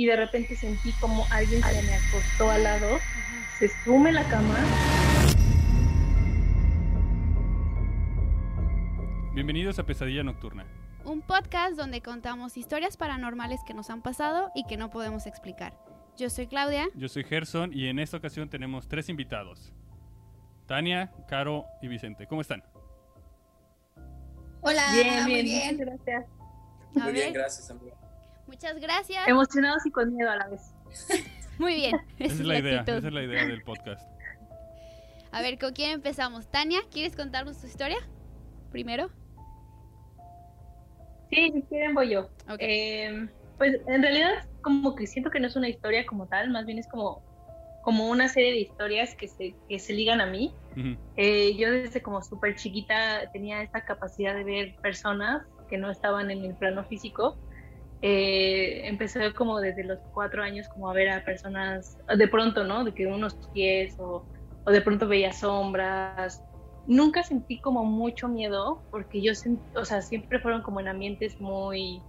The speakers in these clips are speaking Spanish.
y de repente sentí como alguien se me acostó al lado, se sume la cama. Bienvenidos a Pesadilla Nocturna. Un podcast donde contamos historias paranormales que nos han pasado y que no podemos explicar. Yo soy Claudia. Yo soy Gerson y en esta ocasión tenemos tres invitados. Tania, Caro y Vicente. ¿Cómo están? Hola, Bien, muy bien, bien. muchas gracias. A Muy bien, gracias, amigo. Muchas gracias. Emocionados y con miedo a la vez. Muy bien. Esa es la idea, esa es la idea del podcast. A ver, ¿con quién empezamos? Tania, ¿quieres contarnos tu historia? Primero. Sí, si quieren voy yo. Ok. Eh, pues en realidad como que siento que no es una historia como tal, más bien es como, como una serie de historias que se, que se ligan a mí. Eh, yo desde como súper chiquita tenía esta capacidad de ver personas que no estaban en el plano físico. Eh, empecé como desde los cuatro años como a ver a personas de pronto, ¿no? De que unos pies o, o de pronto veía sombras. Nunca sentí como mucho miedo porque yo, sent- o sea, siempre fueron como en ambientes muy,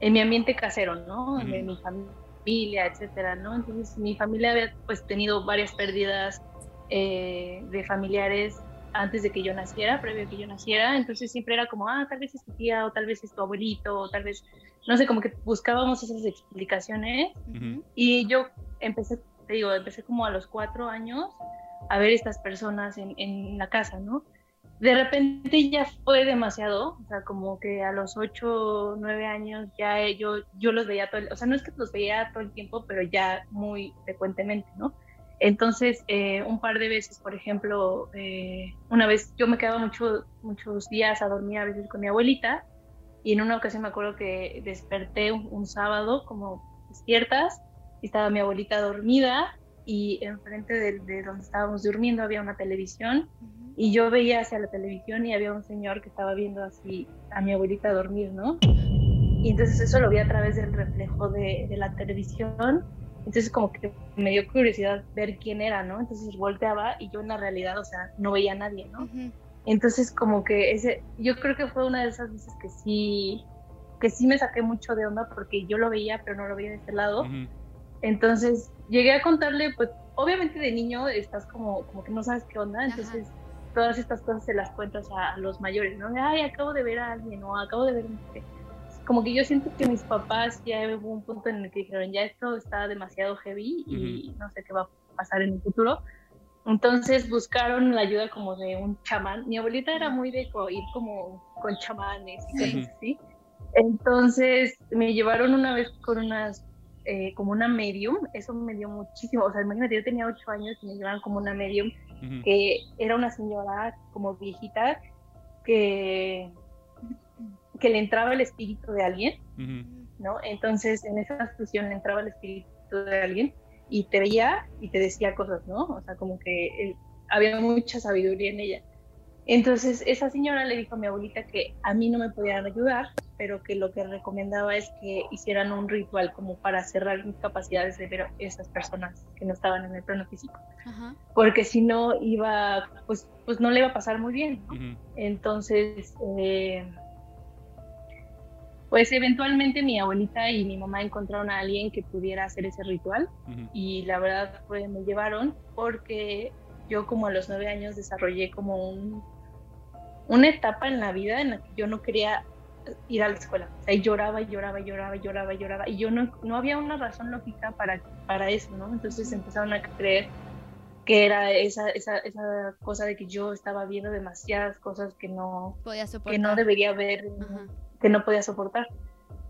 en mi ambiente casero, ¿no? De mi familia, etcétera, ¿no? Entonces mi familia había pues tenido varias pérdidas eh, de familiares antes de que yo naciera, previo a que yo naciera, entonces siempre era como, ah, tal vez es tu tía, o tal vez es tu abuelito, o tal vez, no sé, como que buscábamos esas explicaciones, Ujú. y yo empecé, te digo, empecé como a los cuatro años a ver estas personas en, en la casa, ¿no? De repente ya fue demasiado, o sea, como que a los ocho, nueve años ya yo, yo los veía todo, el- o sea, no es que los veía todo el tiempo, pero ya muy frecuentemente, ¿no? Entonces, eh, un par de veces, por ejemplo, eh, una vez yo me quedaba mucho, muchos días a dormir a veces con mi abuelita y en una ocasión me acuerdo que desperté un, un sábado como despiertas y estaba mi abuelita dormida y enfrente de, de donde estábamos durmiendo había una televisión y yo veía hacia la televisión y había un señor que estaba viendo así a mi abuelita dormir, ¿no? Y entonces eso lo vi a través del reflejo de, de la televisión. Entonces como que me dio curiosidad ver quién era, ¿no? Entonces volteaba y yo en la realidad, o sea, no veía a nadie, ¿no? Entonces como que ese, yo creo que fue una de esas veces que sí, que sí me saqué mucho de onda porque yo lo veía, pero no lo veía de este lado. Entonces llegué a contarle, pues obviamente de niño estás como, como que no sabes qué onda, entonces todas estas cosas se las cuentas a, a los mayores, ¿no? De, Ay, acabo de ver a alguien o acabo de ver qué". Como que yo siento que mis papás ya hubo un punto en el que dijeron, ya esto está demasiado heavy y no sé qué va a pasar en el futuro. Entonces buscaron la ayuda como de un chamán. Mi abuelita era muy de ir como con chamanes y Sí. cosas así. Entonces me llevaron una vez con unas, eh, como una medium. Eso me dio muchísimo. O sea, imagínate, yo tenía ocho años y me llevaron como una medium Ujú. que era una señora como viejita que, que le entraba el espíritu de alguien. ¿no? Entonces, en esa fusión le entraba el espíritu de alguien y te veía y te decía cosas, ¿no? O sea, como que había mucha sabiduría en ella. Entonces, esa señora le dijo a mi abuelita que a mí no me podían ayudar, pero que lo que recomendaba es que hicieran un ritual como para cerrar mis capacidades de ver a esas personas que no estaban en el plano físico, Ajá. porque si no iba, pues, pues no le iba a pasar muy bien, ¿no? Entonces, eh, pues eventualmente mi abuelita y mi mamá encontraron a alguien que pudiera hacer ese ritual y la verdad fue, me llevaron porque yo como a los nueve años desarrollé como un, una etapa en la vida en la que yo no quería ir a la escuela. O sea, y lloraba y lloraba y lloraba y lloraba y lloraba y yo no, no había una razón lógica para, para eso, ¿no? Entonces empezaron a creer que era esa, esa, esa cosa de que yo estaba viendo demasiadas cosas que no, Podía soportar. que no debería ver. Que no podía soportar.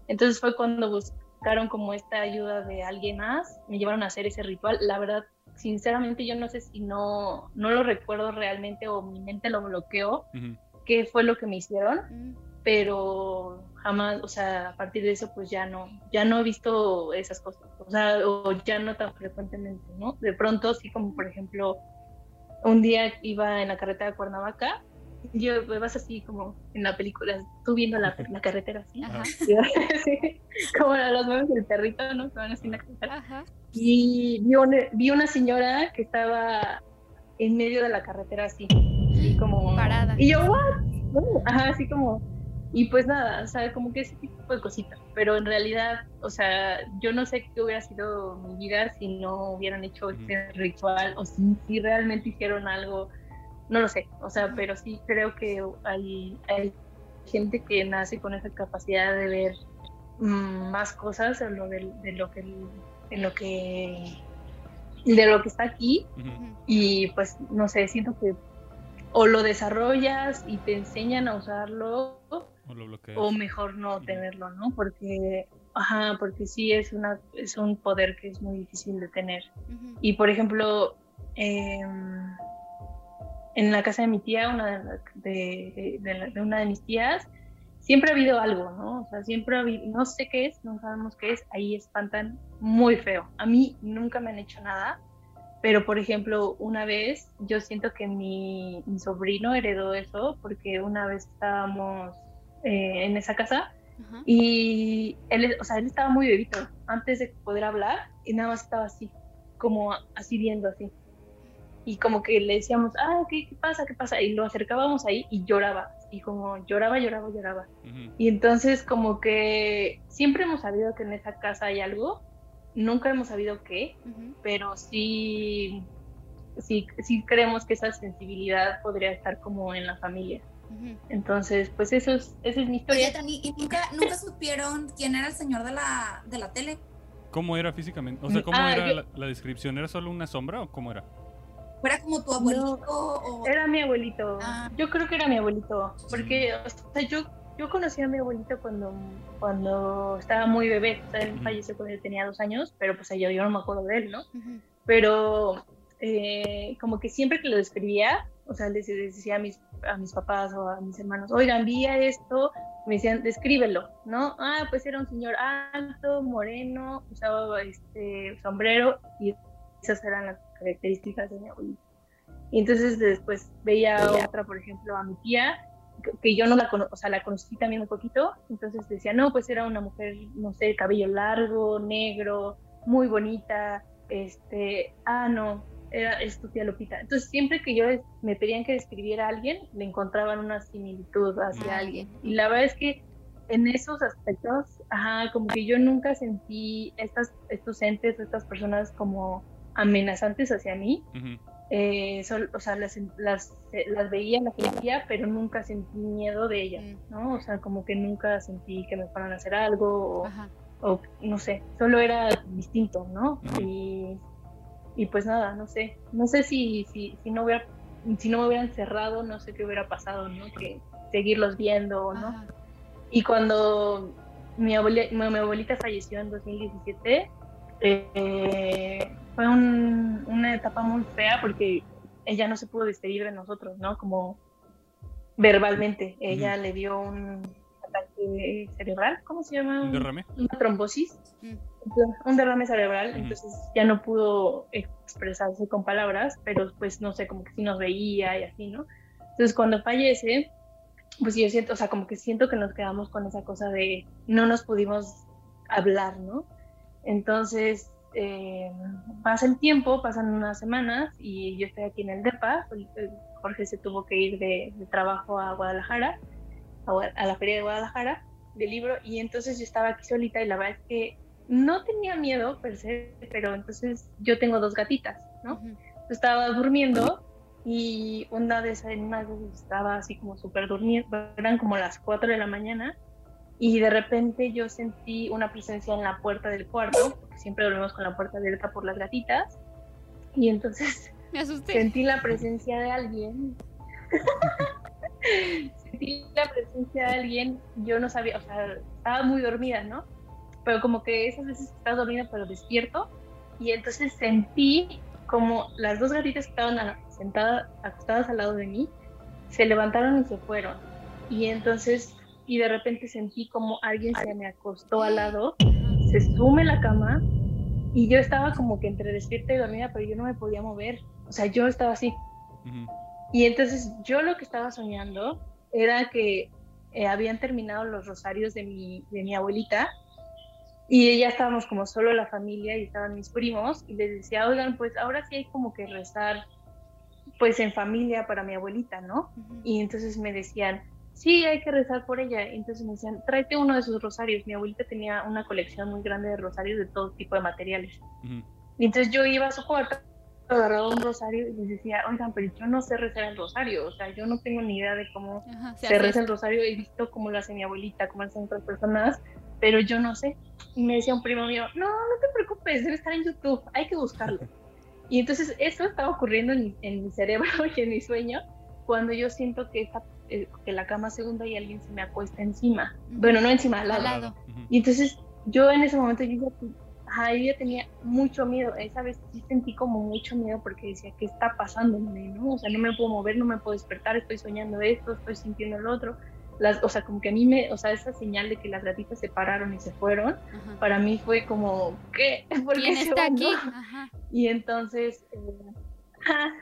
Entonces fue cuando buscaron como esta ayuda de alguien más, me llevaron a hacer ese ritual. La verdad, sinceramente yo no sé si no, no lo recuerdo realmente o mi mente lo bloqueó, Ujú. qué fue lo que me hicieron, Mm. pero jamás, o sea, a partir de eso pues ya no, ya no he visto esas cosas, o sea, o ya no tan frecuentemente, ¿no? De pronto sí como por ejemplo, un día iba en la carretera de Cuernavaca, yo vas así como en la película, tú viendo la, la carretera así, Ajá. Sí, como los memes del perrito, ¿no? Que van así en la carretera. Ajá. Y vi una, vi una señora que estaba en medio de la carretera así, así como... Parada. Y yo, ¿what? Ajá, así como... Y pues nada, o sea, como que ese tipo de cositas. Pero en realidad, o sea, yo no sé qué hubiera sido mi vida si no hubieran hecho este ritual o si, si realmente hicieron algo, no lo sé. O sea, pero sí creo que hay, hay gente que nace con esa capacidad de ver mm, más cosas en lo de, lo que en lo que de lo que está aquí. Y pues no sé siento que o lo desarrollas y te enseñan a usarlo o, mejor no tenerlo no porque ajá porque sí es una es un poder que es muy difícil de tener. Y por ejemplo em, en la casa de mi tía, una de, de, una de mis tías, siempre ha habido algo, ¿no? O sea, siempre ha habido, no sé qué es, no sabemos qué es, ahí espantan muy feo. A mí nunca me han hecho nada, pero por ejemplo, una vez yo siento que mi, mi sobrino heredó eso porque una vez estábamos eh, en esa casa y él, o sea, él estaba muy bebito antes de poder hablar y nada más estaba así, como así viendo así y como que le decíamos, ah, ¿qué, pasa? ¿Qué pasa? Y lo acercábamos ahí y lloraba, y como lloraba, lloraba, lloraba. Y entonces como que siempre hemos sabido que en esa casa hay algo, nunca hemos sabido qué, pero sí, sí, sí creemos que esa sensibilidad podría estar como en la familia. Entonces, pues eso es, esa es mi historia. Oye, ¿y nunca, nunca supieron quién era el señor de la, de la tele? ¿Cómo era físicamente? O sea, ¿cómo ah, era la descripción? ¿Era solo una sombra o cómo era? ¿Era como tu abuelito? Era mi abuelito. Ah. Yo creo que era mi abuelito. Porque, o sea, yo, yo conocí a mi abuelito cuando, cuando estaba muy bebé. O sea, él falleció cuando yo tenía dos años, pero pues yo, yo no me acuerdo de él, ¿no? Pero eh, como que siempre que lo describía, o sea, les, decía a mis, a mis papás o a mis hermanos, oigan, vi esto, me decían, descríbelo, ¿no? Ah, pues era un señor alto, moreno, usaba este sombrero y esas eran las características de mi abuelita. Y entonces después veía otra, por ejemplo, a mi tía, que yo no la conozco, o sea, la conocí también un poquito, entonces decía, no, pues era una mujer, no sé, cabello largo, negro, muy bonita, este, ah, no, era, es tu tía Lupita. Entonces siempre que yo me pedían que describiera a alguien, le encontraban una similitud hacia alguien. Y la verdad es que en esos aspectos, ajá, como que yo nunca sentí estas, estos entes, estas personas como amenazantes hacia mí. Eh, o sea, las, las, las veía, las veía, pero nunca sentí miedo de ellas, mm. ¿no? O sea, como que nunca sentí que me fueran a hacer algo o, no sé, solo era distinto, ¿no? y, y, pues nada, no sé, no sé si, si, si, no hubiera, si no me hubieran cerrado, no sé qué hubiera pasado, ¿no? Que seguirlos viendo, ¿no? Y cuando mi abuelita, mi abuelita falleció en 2017, eh, fue una etapa muy fea porque ella no se pudo despedir de nosotros, ¿no? Como verbalmente. Ella le dio un ataque cerebral, ¿cómo se llama? Un derrame. Una trombosis. Mm. Un derrame cerebral, entonces ya no pudo expresarse con palabras, pero pues no sé, como que sí nos veía y así, ¿no? Entonces cuando fallece, pues yo siento, o sea, como que siento que nos quedamos con esa cosa de no nos pudimos hablar, ¿no? Entonces, eh, pasa el tiempo, pasan unas semanas y yo estoy aquí en el DEPA. Jorge se tuvo que ir de, trabajo a Guadalajara, a, la feria de Guadalajara, de libro, y entonces yo estaba aquí solita y la verdad es que no tenía miedo per se, pero entonces yo tengo dos gatitas, ¿no? Estaba durmiendo y una de esas, una de estaba así como súper durmiendo, eran como las 4 de la mañana y de repente yo sentí una presencia en la puerta del cuarto, porque siempre dormimos con la puerta abierta por las gatitas, y entonces sentí la presencia de alguien. sentí la presencia de alguien, yo no sabía, o sea, estaba muy dormida, ¿no? Pero como que esas veces estaba dormida pero despierto, y entonces sentí como las dos gatitas que estaban sentadas, acostadas al lado de mí, se levantaron y se fueron. Y entonces y de repente sentí como alguien se me acostó al lado, se sume la cama y yo estaba como que entre despierta y dormida, pero yo no me podía mover. O sea, yo estaba así. Y entonces yo lo que estaba soñando era que eh, habían terminado los rosarios de mi, de mi abuelita y ya estábamos como solo la familia y estaban mis primos y les decía, oigan, pues ahora sí hay como que rezar pues en familia para mi abuelita, ¿no? Y entonces me decían, sí, hay que rezar por ella. Entonces me decían, tráete uno de sus rosarios. Mi abuelita tenía una colección muy grande de rosarios de todo tipo de materiales. Ujú. Y entonces yo iba a su cuarto, agarraba un rosario y les decía, oigan, pero yo no sé rezar el rosario. O sea, yo no tengo ni idea de cómo Ajá, se hace reza el rosario. He visto cómo lo hace mi abuelita, cómo lo hacen otras personas, pero yo no sé. Y me decía un primo mío, no, no te preocupes, debe estar en YouTube, hay que buscarlo. Y entonces eso estaba ocurriendo en, mi- en mi cerebro y en mi sueño cuando yo siento que, esta- eh, que la cama se hunda y alguien se me acuesta encima. Bueno, no encima, al lado. Al lado. Y entonces yo en ese momento yo, ajá, yo ya tenía mucho miedo. Esa vez sí sentí como mucho miedo porque decía, ¿qué está pasándome? ¿no? O sea, no me puedo mover, no me puedo despertar, estoy soñando esto, estoy sintiendo lo otro. Las, o sea, como que a mí me, o sea, esa señal de que las gatitas se pararon y se fueron, Ajá. para mí fue como, ¿qué? ¿Por qué ¿Quién se está aquí? Ajá. Y entonces, eh, ajá.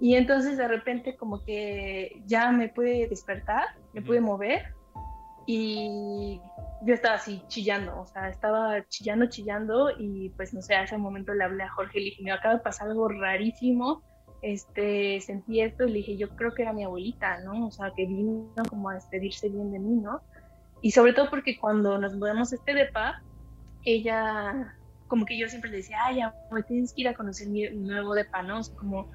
Y entonces de repente como que ya me pude despertar, me pude mover y yo estaba así chillando, o sea, estaba chillando, chillando y pues no sé, a ese momento le hablé a Jorge y le dije, me acaba de pasar algo rarísimo, este, sentí esto y le dije, yo creo que era mi abuelita, ¿no? O sea, que vino como a despedirse bien de mí, ¿no? Y sobre todo porque cuando nos mudamos a este depa, ella, como que yo siempre le decía, ay, amor, tienes que ir a conocer mi nuevo depa, ¿no? O sea, como,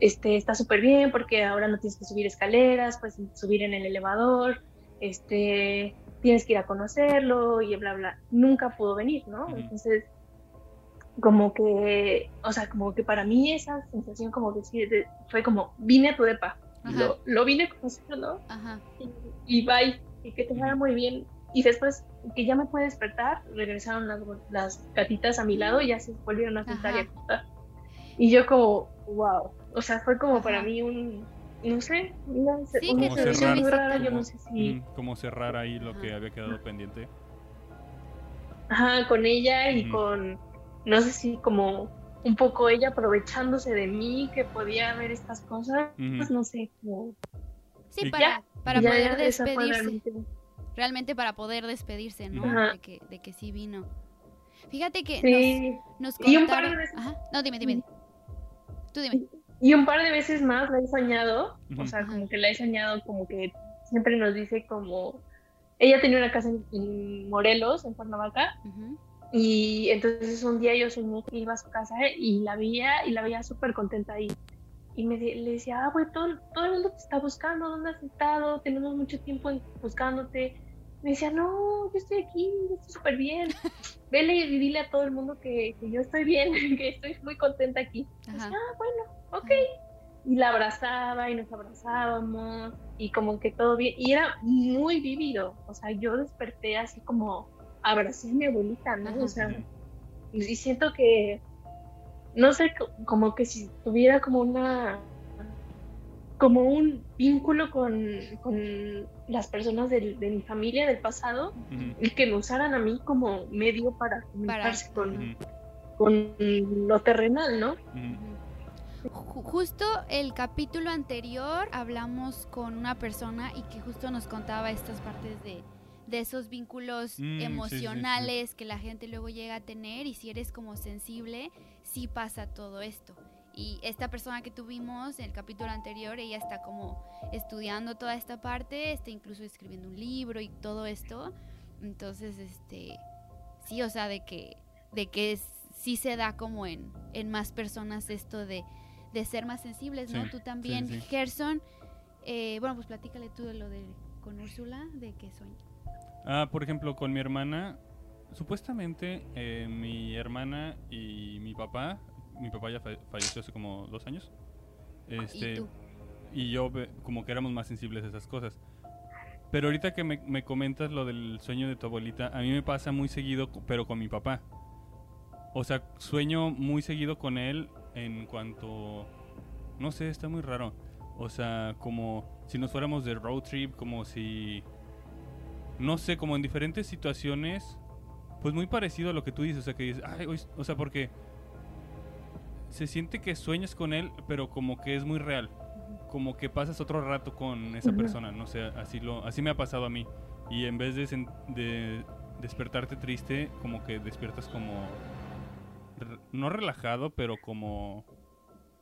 este, está súper bien porque ahora no tienes que subir escaleras, puedes subir en el elevador, este, tienes que ir a conocerlo y bla, bla. Nunca pudo venir, ¿no? Entonces, como que, o sea, como que para mí esa sensación como que sí, de- fue como, vine a tu depa, lo, lo vine a conocer, ¿no? Ajá. y, y bye, y que te vaya muy bien. Y después que ya me pude despertar, regresaron las, las gatitas a mi lado y ya se volvieron a sentar y a acostar. Y yo como, wow, o sea, fue como para mí un, no sé, una, Sí, una que sensación muy rara, yo como- no sé si, como cerrar ahí lo que Ajá. había quedado pendiente. ajá, con ella y Ujú. con, no sé si como un poco ella aprovechándose de mí, que podía ver estas cosas, Ujú. no sé, como, Sí, para, para ya, poder ya, despedirse. realmente- para poder despedirse, ¿no? De que, de que sí vino. Fíjate que Sí, nos, nos Y un par contaron. de veces- Ajá. No, dime, dime. Tú dime. Y un par de veces más la he soñado, o sea, como que la he soñado, como que siempre nos dice como, ella tenía una casa en, en Morelos, en Cuernavaca, y entonces un día yo soñé que iba a su casa y la veía, y la veía súper contenta ahí. Y me de- le decía, ah, güey, todo, todo el mundo te está buscando, ¿dónde has estado? Tenemos mucho tiempo buscándote. Me decía, no, yo estoy aquí, yo estoy súper bien. Vele y dile a todo el mundo que, que yo estoy bien, que estoy muy contenta aquí. Ah, bueno, ok. Y la abrazaba y nos abrazábamos y como que todo bien. Y era muy vívido. O sea, yo desperté así como abracé a mi abuelita, ¿no? Ajá. O sea, y siento que, no sé, co- como que si tuviera como una, como un vínculo con, con las personas del- de mi familia del pasado y que me usaran a mí como medio para comunicarse con, Ujú. con lo terrenal, ¿no? Ujú. Ju- Justo el capítulo anterior hablamos con una persona y que justo nos contaba estas partes de, de esos vínculos Mm, sí, sí, sí. emocionales que la gente luego llega a tener y si eres como sensible, sí pasa todo esto. Y esta persona que tuvimos en el capítulo anterior, ella está como estudiando toda esta parte, está incluso escribiendo un libro y todo esto. Entonces, este, sí, o sea, de que, de que es- sí se da como en, en más personas esto de, de ser más sensibles, ¿no? Sí, Tú también, sí, sí. Gerson. eh, bueno, pues platícale tú de lo de con Úrsula, de que sueña. Ah, por ejemplo, con mi hermana, supuestamente eh, mi hermana y mi papá, mi papá ya fa- falleció hace como dos años, este, ¿Y tú? y yo como que éramos más sensibles a esas cosas. Pero ahorita que me, me comentas lo del sueño de tu abuelita, a mí me pasa muy seguido, pero con mi papá. O sea, sueño muy seguido con él en cuanto... No sé, está muy raro. O sea, como si nos fuéramos de road trip, como si... No sé, como en diferentes situaciones, pues muy parecido a lo que tú dices. O sea, que dices, ay, hoy- o sea, porque se siente que sueñas con él, pero como que es muy real como que pasas otro rato con esa persona, no sé, así lo así me ha pasado a mí. Y en vez de, despertarte triste, como que despiertas como re- no relajado, pero como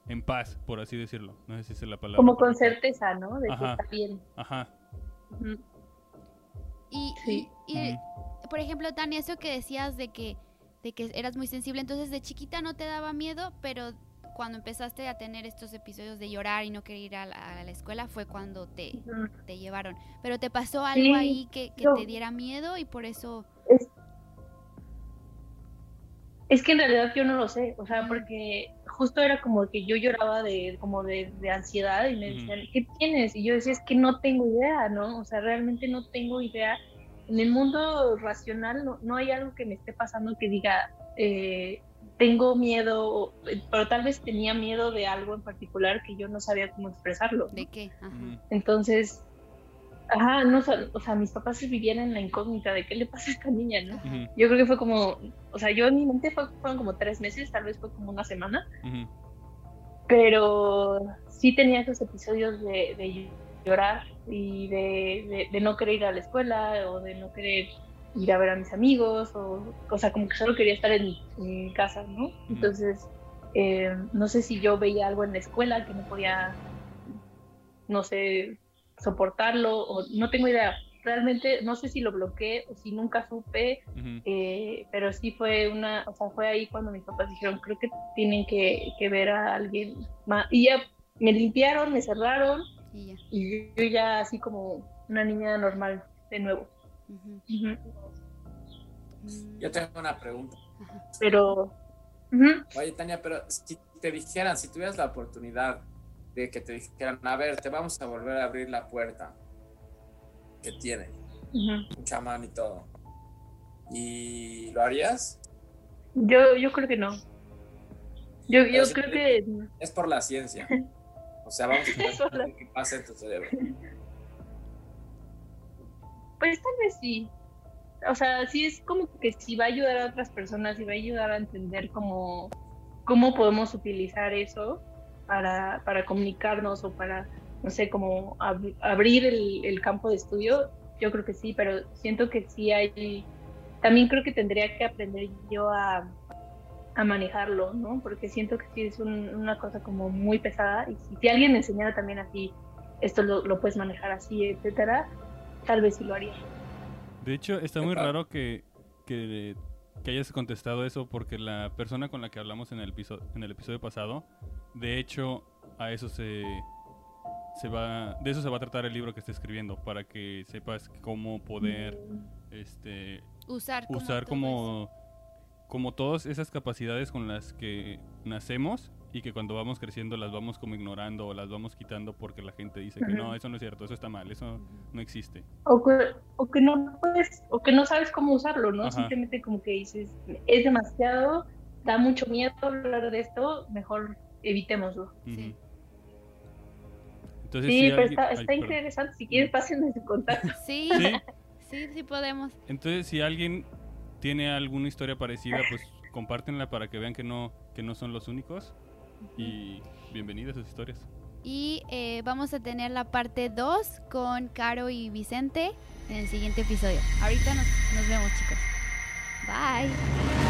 en paz, por así decirlo. No sé si es la palabra. Como con certeza, ¿no? De Ajá. que está bien. Ajá. Y, Sí. y- y, por ejemplo, Tania, eso que decías de que, de que eras muy sensible, entonces de chiquita no te daba miedo, pero cuando empezaste a tener estos episodios de llorar y no querer ir a la, a la escuela fue cuando te, te llevaron. Pero te pasó algo Sí, ahí que, que yo- te diera miedo y por eso... Es que en realidad yo no lo sé, o sea, porque justo era como que yo lloraba de como de, de ansiedad y me decían, ¿qué tienes? Y yo decía, es que no tengo idea, ¿no? O sea, realmente no tengo idea. En el mundo racional no, no hay algo que me esté pasando que diga, eh, tengo miedo, pero tal vez tenía miedo de algo en particular que yo no sabía cómo expresarlo. ¿no? ¿De qué? Ajá. Entonces, ajá, no, o sea, mis papás se vivían en la incógnita de qué le pasa a esta niña, ¿no? Yo creo que fue como, o sea, yo en mi mente fue- fueron como tres meses, tal vez fue como una semana, pero sí tenía esos episodios de, de llorar y de, de- de no querer ir a la escuela o de no querer ir a ver a mis amigos, o, o sea, como que solo quería estar en, en mi casa, ¿no? Entonces, eh, no sé si yo veía algo en la escuela que no podía, no sé, soportarlo, o no tengo idea. Realmente no sé si lo bloqueé o si nunca supe, eh, pero sí fue una, o sea, fue ahí cuando mis papás dijeron, creo que tienen que, que ver a alguien más. Y ya me limpiaron, me cerraron Y ya. y yo ya así como una niña normal de nuevo. Mm, Yo tengo una pregunta. Pero, Oye, Tania, pero si te dijeran, si tuvieras la oportunidad de que te dijeran, a ver, te vamos a volver a abrir la puerta que tiene un chamán y todo, ¿y lo harías? yo, yo creo que no. Yo, yo creo te- que Es por la ciencia. O sea, vamos a ver qué pasa en tu cerebro. Pues tal vez sí. O sea, sí es como que si va a ayudar a otras personas y va a ayudar a entender cómo, cómo podemos utilizar eso para, para comunicarnos o para, no sé, como ab- abrir el, el campo de estudio, yo creo que sí, pero siento que sí hay, también creo que tendría que aprender yo a, a manejarlo, ¿no? Porque siento que sí es un- una cosa como muy pesada y si, si alguien me enseñara también así, esto lo, lo puedes manejar así, etcétera, tal vez sí lo haría. De hecho, está muy raro que, que, que hayas contestado eso porque la persona con la que hablamos en el, episodio, en el episodio pasado, de hecho, a eso se, se va, de eso se va a tratar el libro que está escribiendo, para que sepas cómo poder este, Usar como usar como, como todas esas capacidades con las que nacemos y que cuando vamos creciendo las vamos como ignorando o las vamos quitando porque la gente dice que no, eso no es cierto, eso está mal, eso no existe. o que, o que no puedes, o que no sabes cómo usarlo, ¿no? Ajá. Simplemente como que dices, es demasiado, da mucho miedo hablar de esto, mejor evitémoslo. Sí. Entonces, Sí, si pero alguien- está, ay, está perdón. interesante, si quieres pásenme su contacto. Sí, Sí, sí, sí podemos. entonces si alguien tiene alguna historia parecida, pues compártenla para que vean que no, que no son los únicos. Y bienvenidas a sus historias. Y eh, vamos a tener la parte 2 con Caro y Vicente en el siguiente episodio. Ahorita nos, nos vemos chicos. Bye.